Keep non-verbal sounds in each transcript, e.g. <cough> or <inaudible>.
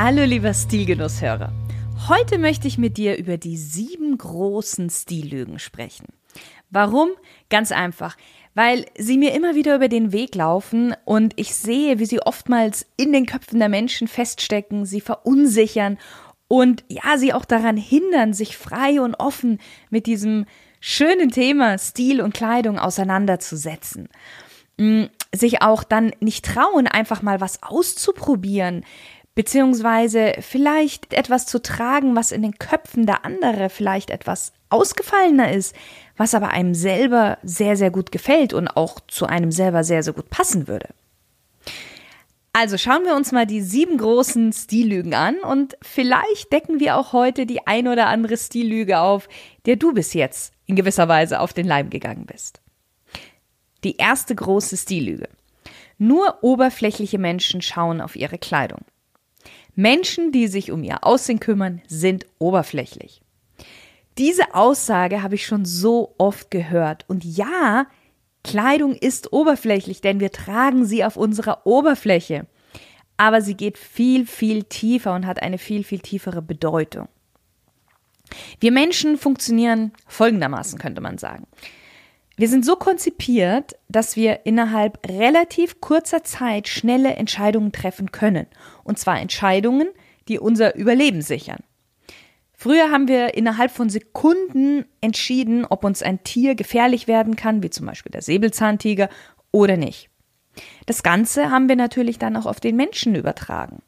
Hallo lieber Stilgenusshörer. Heute möchte ich mit dir über die sieben großen Stillügen sprechen. Warum? Ganz einfach, weil sie mir immer wieder über den Weg laufen und ich sehe, wie sie oftmals in den Köpfen der Menschen feststecken, sie verunsichern und ja, sie auch daran hindern, sich frei und offen mit diesem schönen Thema Stil und Kleidung auseinanderzusetzen. Mm, sich auch dann nicht trauen, einfach mal was auszuprobieren, beziehungsweise vielleicht etwas zu tragen, was in den Köpfen der andere vielleicht etwas ausgefallener ist, was aber einem selber sehr, sehr gut gefällt und auch zu einem selber sehr, sehr gut passen würde. Also schauen wir uns mal die sieben großen Stillügen an und vielleicht decken wir auch heute die ein oder andere Stillüge auf, der du bis jetzt in gewisser Weise auf den Leim gegangen bist. Die erste große Stillüge. Nur oberflächliche Menschen schauen auf ihre Kleidung. Menschen, die sich um ihr Aussehen kümmern, sind oberflächlich. Diese Aussage habe ich schon so oft gehört. Und ja, Kleidung ist oberflächlich, denn wir tragen sie auf unserer Oberfläche. Aber sie geht viel, viel tiefer und hat eine viel, viel tiefere Bedeutung. Wir Menschen funktionieren folgendermaßen, könnte man sagen. Wir sind so konzipiert, dass wir innerhalb relativ kurzer Zeit schnelle Entscheidungen treffen können. Und zwar Entscheidungen, die unser Überleben sichern. Früher haben wir innerhalb von Sekunden entschieden, ob uns ein Tier gefährlich werden kann, wie zum Beispiel der Säbelzahntiger, oder nicht. Das Ganze haben wir natürlich dann auch auf den Menschen übertragen.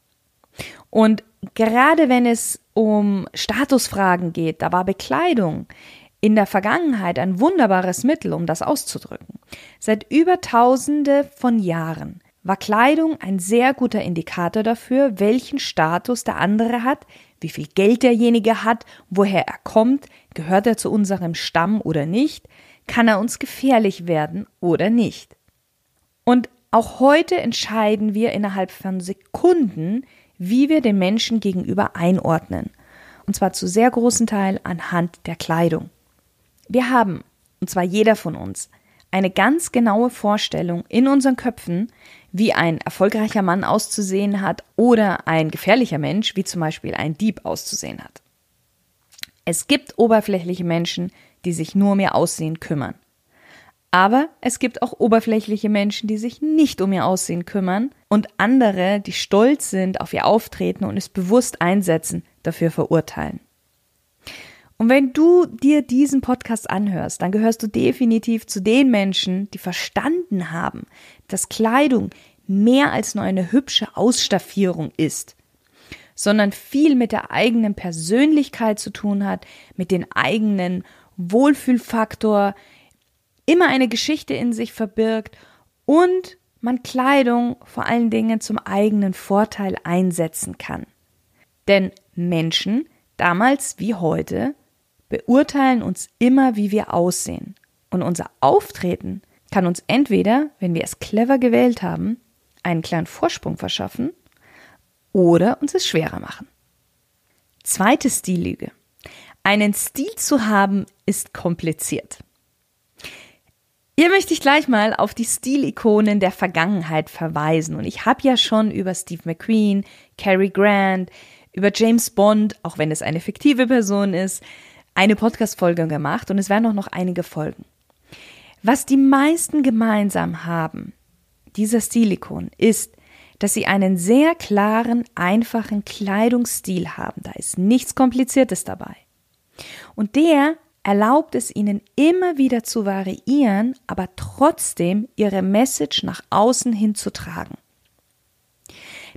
Und gerade wenn es um Statusfragen geht, da war Bekleidung in der Vergangenheit ein wunderbares Mittel, um das auszudrücken. Seit über Tausende von Jahren war Kleidung ein sehr guter Indikator dafür, welchen Status der andere hat, wie viel Geld derjenige hat, woher er kommt, gehört er zu unserem Stamm oder nicht, kann er uns gefährlich werden oder nicht. Und auch heute entscheiden wir innerhalb von Sekunden, wie wir den Menschen gegenüber einordnen. Und zwar zu sehr großen Teil anhand der Kleidung. Wir haben, und zwar jeder von uns, eine ganz genaue Vorstellung in unseren Köpfen, wie ein erfolgreicher Mann auszusehen hat oder ein gefährlicher Mensch, wie zum Beispiel ein Dieb auszusehen hat. Es gibt oberflächliche Menschen, die sich nur um ihr Aussehen kümmern. Aber es gibt auch oberflächliche Menschen, die sich nicht um ihr Aussehen kümmern und andere, die stolz sind auf ihr Auftreten und es bewusst einsetzen, dafür verurteilen. Und wenn du dir diesen Podcast anhörst, dann gehörst du definitiv zu den Menschen, die verstanden haben, dass Kleidung mehr als nur eine hübsche Ausstaffierung ist, sondern viel mit der eigenen Persönlichkeit zu tun hat, mit dem eigenen Wohlfühlfaktor, immer eine Geschichte in sich verbirgt und man Kleidung vor allen Dingen zum eigenen Vorteil einsetzen kann. Denn Menschen, damals wie heute, beurteilen uns immer, wie wir aussehen. Und unser Auftreten kann uns entweder, wenn wir es clever gewählt haben, einen kleinen Vorsprung verschaffen oder uns es schwerer machen. Zweite Stillüge. Einen Stil zu haben ist kompliziert. Hier möchte ich gleich mal auf die Stilikonen der Vergangenheit verweisen. Und ich habe ja schon über Steve McQueen, Cary Grant, über James Bond, auch wenn es eine fiktive Person ist, eine Podcast-Folge gemacht und es werden auch noch einige Folgen. Was die meisten gemeinsam haben, dieser Stilikon, ist, dass sie einen sehr klaren, einfachen Kleidungsstil haben. Da ist nichts Kompliziertes dabei. Und der erlaubt es ihnen immer wieder zu variieren, aber trotzdem ihre Message nach außen hin zu tragen.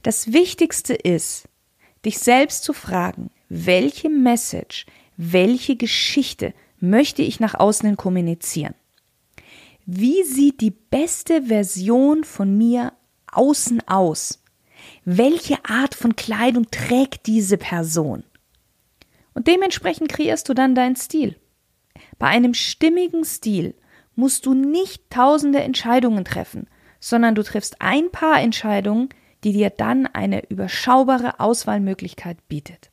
Das Wichtigste ist, dich selbst zu fragen, welche Message welche Geschichte möchte ich nach außen hin kommunizieren? Wie sieht die beste Version von mir außen aus? Welche Art von Kleidung trägt diese Person? Und dementsprechend kreierst du dann deinen Stil. Bei einem stimmigen Stil musst du nicht tausende Entscheidungen treffen, sondern du triffst ein paar Entscheidungen, die dir dann eine überschaubare Auswahlmöglichkeit bietet.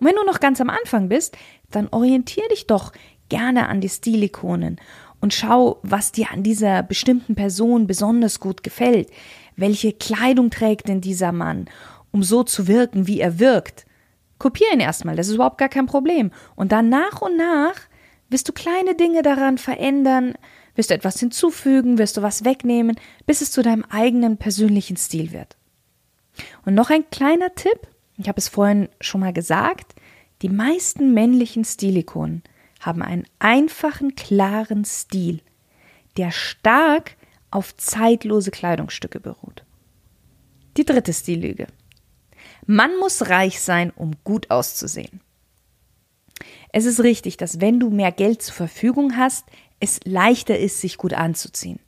Und wenn du noch ganz am Anfang bist, dann orientier dich doch gerne an die Stilikonen und schau, was dir an dieser bestimmten Person besonders gut gefällt. Welche Kleidung trägt denn dieser Mann, um so zu wirken, wie er wirkt? Kopier ihn erstmal, das ist überhaupt gar kein Problem. Und dann nach und nach wirst du kleine Dinge daran verändern, wirst du etwas hinzufügen, wirst du was wegnehmen, bis es zu deinem eigenen persönlichen Stil wird. Und noch ein kleiner Tipp, ich habe es vorhin schon mal gesagt, die meisten männlichen Stilikonen haben einen einfachen, klaren Stil, der stark auf zeitlose Kleidungsstücke beruht. Die dritte Stillüge. Man muss reich sein, um gut auszusehen. Es ist richtig, dass wenn du mehr Geld zur Verfügung hast, es leichter ist, sich gut anzuziehen.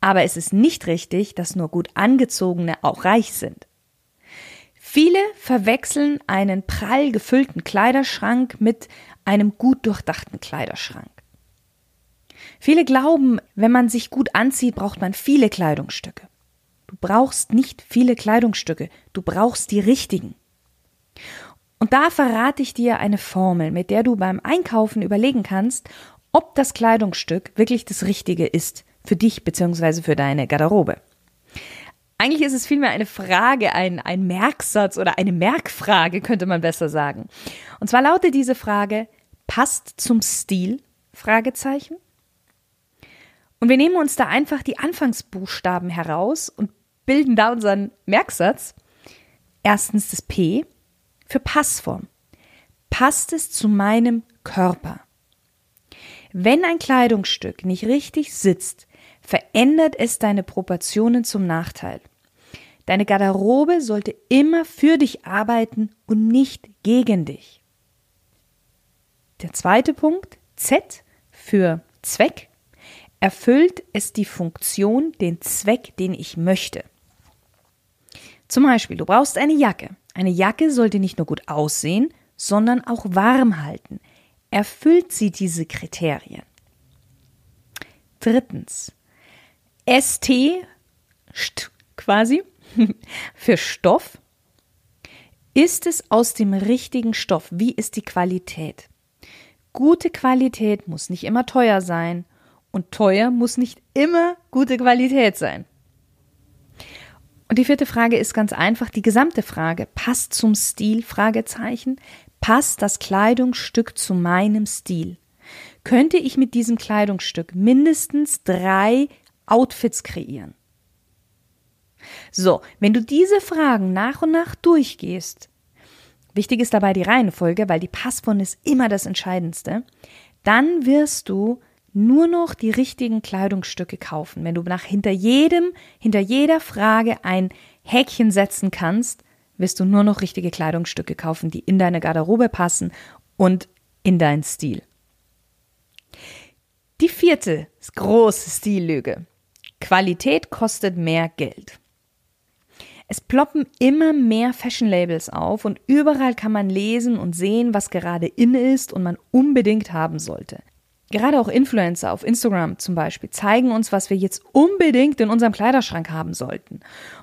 Aber es ist nicht richtig, dass nur gut angezogene auch reich sind. Viele verwechseln einen prall gefüllten Kleiderschrank mit einem gut durchdachten Kleiderschrank. Viele glauben, wenn man sich gut anzieht, braucht man viele Kleidungsstücke. Du brauchst nicht viele Kleidungsstücke, du brauchst die richtigen. Und da verrate ich dir eine Formel, mit der du beim Einkaufen überlegen kannst, ob das Kleidungsstück wirklich das Richtige ist für dich bzw. für deine Garderobe. Eigentlich ist es vielmehr eine Frage, ein, ein Merksatz oder eine Merkfrage, könnte man besser sagen. Und zwar lautet diese Frage, passt zum Stil? Fragezeichen. Und wir nehmen uns da einfach die Anfangsbuchstaben heraus und bilden da unseren Merksatz. Erstens das P für Passform. Passt es zu meinem Körper? Wenn ein Kleidungsstück nicht richtig sitzt, verändert es deine Proportionen zum Nachteil. Deine Garderobe sollte immer für dich arbeiten und nicht gegen dich. Der zweite Punkt, Z für Zweck, erfüllt es die Funktion, den Zweck, den ich möchte. Zum Beispiel, du brauchst eine Jacke. Eine Jacke sollte nicht nur gut aussehen, sondern auch warm halten. Erfüllt sie diese Kriterien? Drittens, ST quasi <laughs> für Stoff. Ist es aus dem richtigen Stoff? Wie ist die Qualität? Gute Qualität muss nicht immer teuer sein und teuer muss nicht immer gute Qualität sein. Und die vierte Frage ist ganz einfach die gesamte Frage. Passt zum Stil? Fragezeichen. Passt das Kleidungsstück zu meinem Stil? Könnte ich mit diesem Kleidungsstück mindestens drei Outfits kreieren? So, wenn du diese Fragen nach und nach durchgehst, wichtig ist dabei die Reihenfolge, weil die Passform ist immer das Entscheidendste, dann wirst du nur noch die richtigen Kleidungsstücke kaufen. Wenn du nach hinter jedem, hinter jeder Frage ein Häkchen setzen kannst, wirst du nur noch richtige Kleidungsstücke kaufen, die in deine Garderobe passen und in deinen Stil. Die vierte große Stillüge. Qualität kostet mehr Geld. Es ploppen immer mehr Fashion-Labels auf und überall kann man lesen und sehen, was gerade in ist und man unbedingt haben sollte. Gerade auch Influencer auf Instagram zum Beispiel zeigen uns, was wir jetzt unbedingt in unserem Kleiderschrank haben sollten.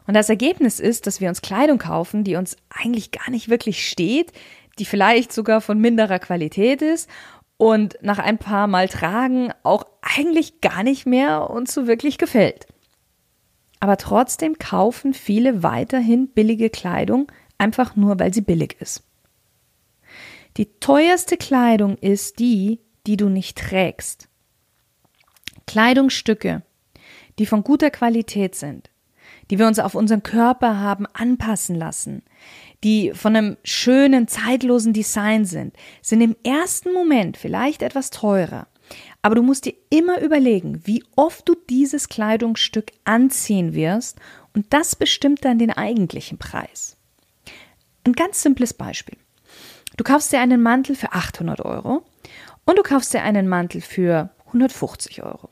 Und das Ergebnis ist, dass wir uns Kleidung kaufen, die uns eigentlich gar nicht wirklich steht, die vielleicht sogar von minderer Qualität ist und nach ein paar Mal tragen auch eigentlich gar nicht mehr uns so wirklich gefällt. Aber trotzdem kaufen viele weiterhin billige Kleidung, einfach nur weil sie billig ist. Die teuerste Kleidung ist die, die du nicht trägst. Kleidungsstücke, die von guter Qualität sind, die wir uns auf unseren Körper haben anpassen lassen, die von einem schönen, zeitlosen Design sind, sind im ersten Moment vielleicht etwas teurer. Aber du musst dir immer überlegen, wie oft du dieses Kleidungsstück anziehen wirst und das bestimmt dann den eigentlichen Preis. Ein ganz simples Beispiel. Du kaufst dir einen Mantel für 800 Euro und du kaufst dir einen Mantel für 150 Euro.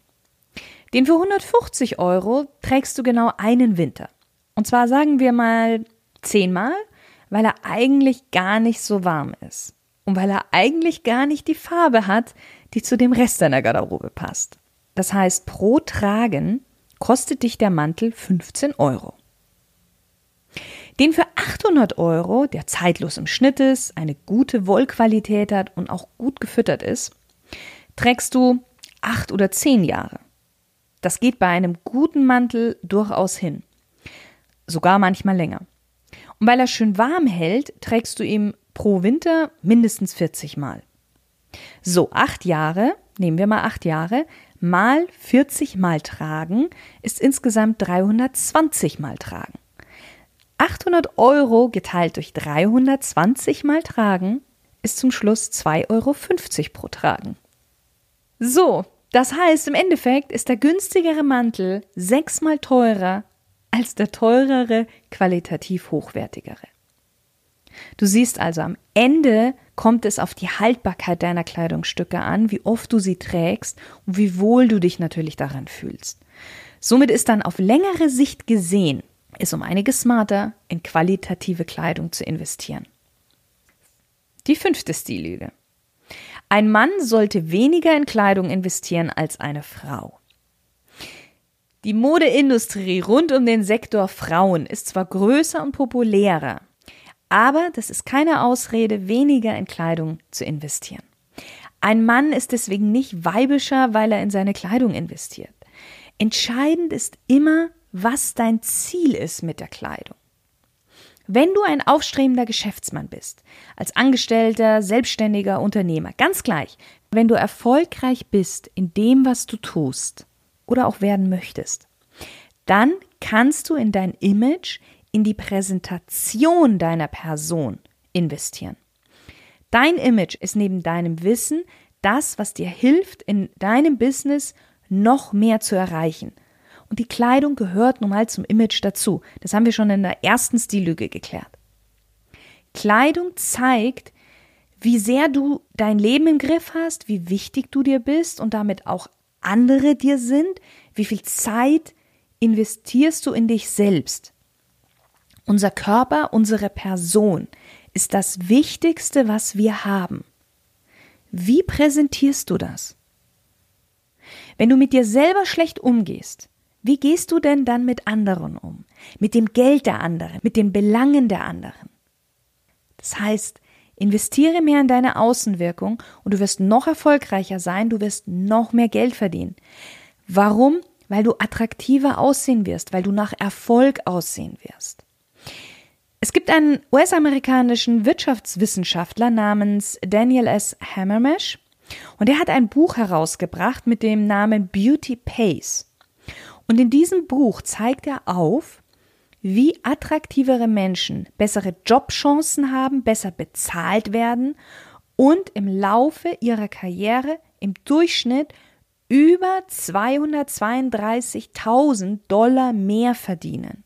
Den für 150 Euro trägst du genau einen Winter. Und zwar sagen wir mal zehnmal, weil er eigentlich gar nicht so warm ist. Und weil er eigentlich gar nicht die Farbe hat, die zu dem Rest deiner Garderobe passt. Das heißt, pro Tragen kostet dich der Mantel 15 Euro. Den für 800 Euro, der zeitlos im Schnitt ist, eine gute Wollqualität hat und auch gut gefüttert ist, trägst du acht oder zehn Jahre. Das geht bei einem guten Mantel durchaus hin. Sogar manchmal länger. Und weil er schön warm hält, trägst du ihn pro Winter mindestens 40 Mal. So, acht Jahre, nehmen wir mal acht Jahre, mal 40 Mal tragen ist insgesamt 320 Mal tragen. 800 Euro geteilt durch 320 Mal tragen ist zum Schluss 2,50 Euro pro Tragen. So, das heißt, im Endeffekt ist der günstigere Mantel sechsmal teurer als der teurere, qualitativ hochwertigere. Du siehst also, am Ende kommt es auf die Haltbarkeit deiner Kleidungsstücke an, wie oft du sie trägst und wie wohl du dich natürlich daran fühlst. Somit ist dann auf längere Sicht gesehen, es um einiges smarter, in qualitative Kleidung zu investieren. Die fünfte Stillüge. Ein Mann sollte weniger in Kleidung investieren als eine Frau. Die Modeindustrie rund um den Sektor Frauen ist zwar größer und populärer, aber das ist keine Ausrede, weniger in Kleidung zu investieren. Ein Mann ist deswegen nicht weibischer, weil er in seine Kleidung investiert. Entscheidend ist immer, was dein Ziel ist mit der Kleidung. Wenn du ein aufstrebender Geschäftsmann bist, als Angestellter, selbstständiger Unternehmer, ganz gleich, wenn du erfolgreich bist in dem, was du tust oder auch werden möchtest, dann kannst du in dein Image, in die Präsentation deiner Person investieren. Dein Image ist neben deinem Wissen das, was dir hilft, in deinem Business noch mehr zu erreichen. Und die Kleidung gehört nun mal zum Image dazu. Das haben wir schon in der ersten Stillüge geklärt. Kleidung zeigt, wie sehr du dein Leben im Griff hast, wie wichtig du dir bist und damit auch andere dir sind, wie viel Zeit investierst du in dich selbst. Unser Körper, unsere Person ist das Wichtigste, was wir haben. Wie präsentierst du das? Wenn du mit dir selber schlecht umgehst, wie gehst du denn dann mit anderen um? Mit dem Geld der anderen, mit den Belangen der anderen? Das heißt, investiere mehr in deine Außenwirkung und du wirst noch erfolgreicher sein, du wirst noch mehr Geld verdienen. Warum? Weil du attraktiver aussehen wirst, weil du nach Erfolg aussehen wirst. Es gibt einen US-amerikanischen Wirtschaftswissenschaftler namens Daniel S. Hammermesh und er hat ein Buch herausgebracht mit dem Namen Beauty Pays. Und in diesem Buch zeigt er auf, wie attraktivere Menschen bessere Jobchancen haben, besser bezahlt werden und im Laufe ihrer Karriere im Durchschnitt über 232.000 Dollar mehr verdienen.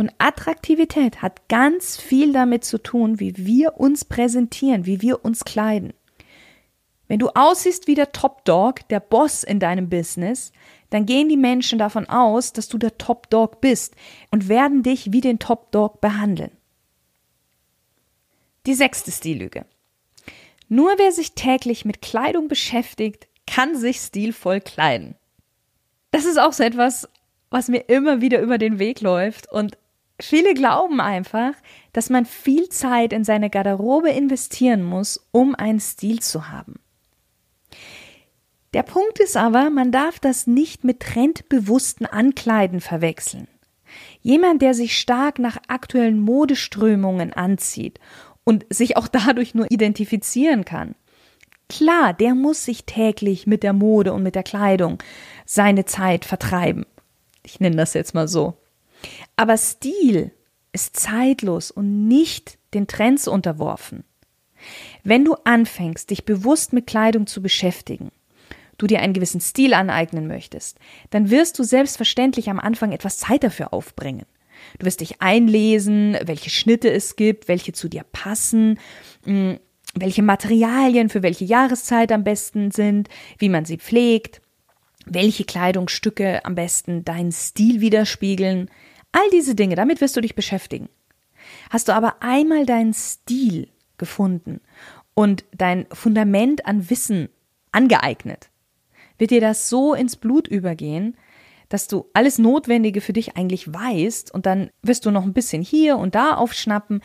Und Attraktivität hat ganz viel damit zu tun, wie wir uns präsentieren, wie wir uns kleiden. Wenn du aussiehst wie der Top Dog, der Boss in deinem Business, dann gehen die Menschen davon aus, dass du der Top Dog bist und werden dich wie den Top Dog behandeln. Die sechste Stillüge. Nur wer sich täglich mit Kleidung beschäftigt, kann sich stilvoll kleiden. Das ist auch so etwas, was mir immer wieder über den Weg läuft und Viele glauben einfach, dass man viel Zeit in seine Garderobe investieren muss, um einen Stil zu haben. Der Punkt ist aber, man darf das nicht mit trendbewussten Ankleiden verwechseln. Jemand, der sich stark nach aktuellen Modeströmungen anzieht und sich auch <laughs> dadurch nur identifizieren kann. Klar, der muss sich täglich mit der Mode und mit der Kleidung seine Zeit vertreiben. Ich nenne das jetzt mal so. Aber Stil ist zeitlos und nicht den Trends unterworfen. Wenn du anfängst, dich bewusst mit Kleidung zu beschäftigen, du dir einen gewissen Stil aneignen möchtest, dann wirst du selbstverständlich am Anfang etwas Zeit dafür aufbringen. Du wirst dich einlesen, welche Schnitte es gibt, welche zu dir passen, hm, welche Materialien für welche Jahreszeit am besten sind, wie man sie pflegt, welche Kleidungsstücke am besten deinen Stil widerspiegeln. All diese Dinge, damit wirst du dich beschäftigen. Hast du aber einmal deinen Stil gefunden und dein Fundament an Wissen angeeignet, wird dir das so ins Blut übergehen, dass du alles Notwendige für dich eigentlich weißt und dann wirst du noch ein bisschen hier und da aufschnappen,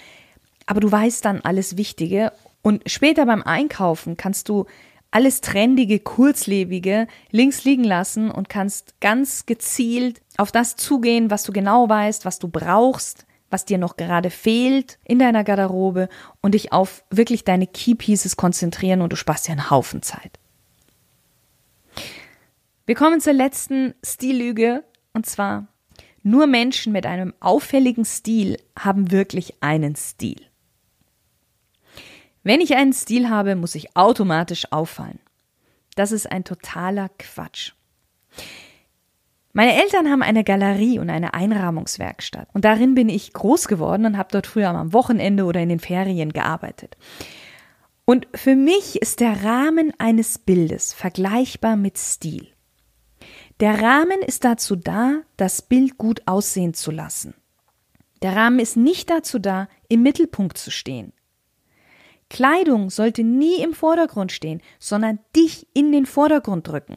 aber du weißt dann alles Wichtige und später beim Einkaufen kannst du alles Trendige, Kurzlebige links liegen lassen und kannst ganz gezielt auf das zugehen, was du genau weißt, was du brauchst, was dir noch gerade fehlt in deiner Garderobe und dich auf wirklich deine Key Pieces konzentrieren und du sparst dir einen Haufen Zeit. Wir kommen zur letzten Stillüge und zwar nur Menschen mit einem auffälligen Stil haben wirklich einen Stil. Wenn ich einen Stil habe, muss ich automatisch auffallen. Das ist ein totaler Quatsch. Meine Eltern haben eine Galerie und eine Einrahmungswerkstatt und darin bin ich groß geworden und habe dort früher am Wochenende oder in den Ferien gearbeitet. Und für mich ist der Rahmen eines Bildes vergleichbar mit Stil. Der Rahmen ist dazu da, das Bild gut aussehen zu lassen. Der Rahmen ist nicht dazu da, im Mittelpunkt zu stehen. Kleidung sollte nie im Vordergrund stehen, sondern dich in den Vordergrund drücken.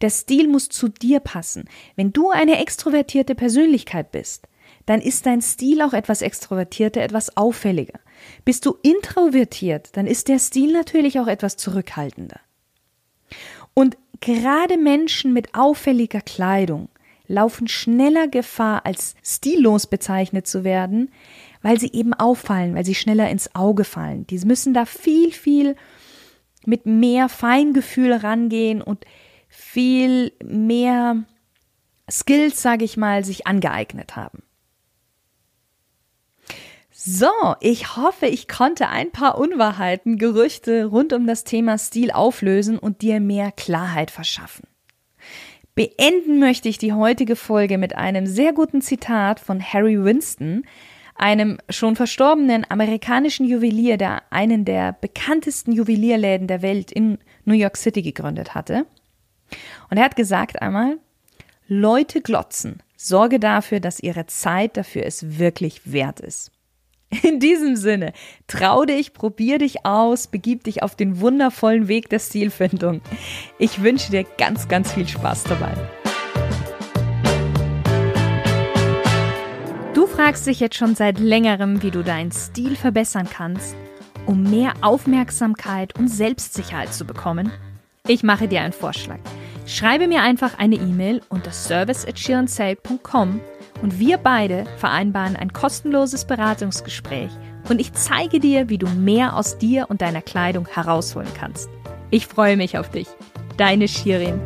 Der Stil muss zu dir passen. Wenn du eine extrovertierte Persönlichkeit bist, dann ist dein Stil auch etwas extrovertierter, etwas auffälliger. Bist du introvertiert, dann ist der Stil natürlich auch etwas zurückhaltender. Und Gerade Menschen mit auffälliger Kleidung laufen schneller Gefahr, als stillos bezeichnet zu werden, weil sie eben auffallen, weil sie schneller ins Auge fallen. Die müssen da viel, viel mit mehr Feingefühl rangehen und viel mehr Skills, sage ich mal, sich angeeignet haben. So, ich hoffe, ich konnte ein paar Unwahrheiten, Gerüchte rund um das Thema Stil auflösen und dir mehr Klarheit verschaffen. Beenden möchte ich die heutige Folge mit einem sehr guten Zitat von Harry Winston, einem schon verstorbenen amerikanischen Juwelier, der einen der bekanntesten Juwelierläden der Welt in New York City gegründet hatte. Und er hat gesagt einmal, Leute glotzen, sorge dafür, dass ihre Zeit dafür es wirklich wert ist. In diesem Sinne, trau dich, probier dich aus, begib dich auf den wundervollen Weg der Stilfindung. Ich wünsche dir ganz, ganz viel Spaß dabei. Du fragst dich jetzt schon seit längerem, wie du deinen Stil verbessern kannst, um mehr Aufmerksamkeit und Selbstsicherheit zu bekommen? Ich mache dir einen Vorschlag. Schreibe mir einfach eine E-Mail unter service at und wir beide vereinbaren ein kostenloses Beratungsgespräch und ich zeige dir, wie du mehr aus dir und deiner Kleidung herausholen kannst. Ich freue mich auf dich. Deine Shirin.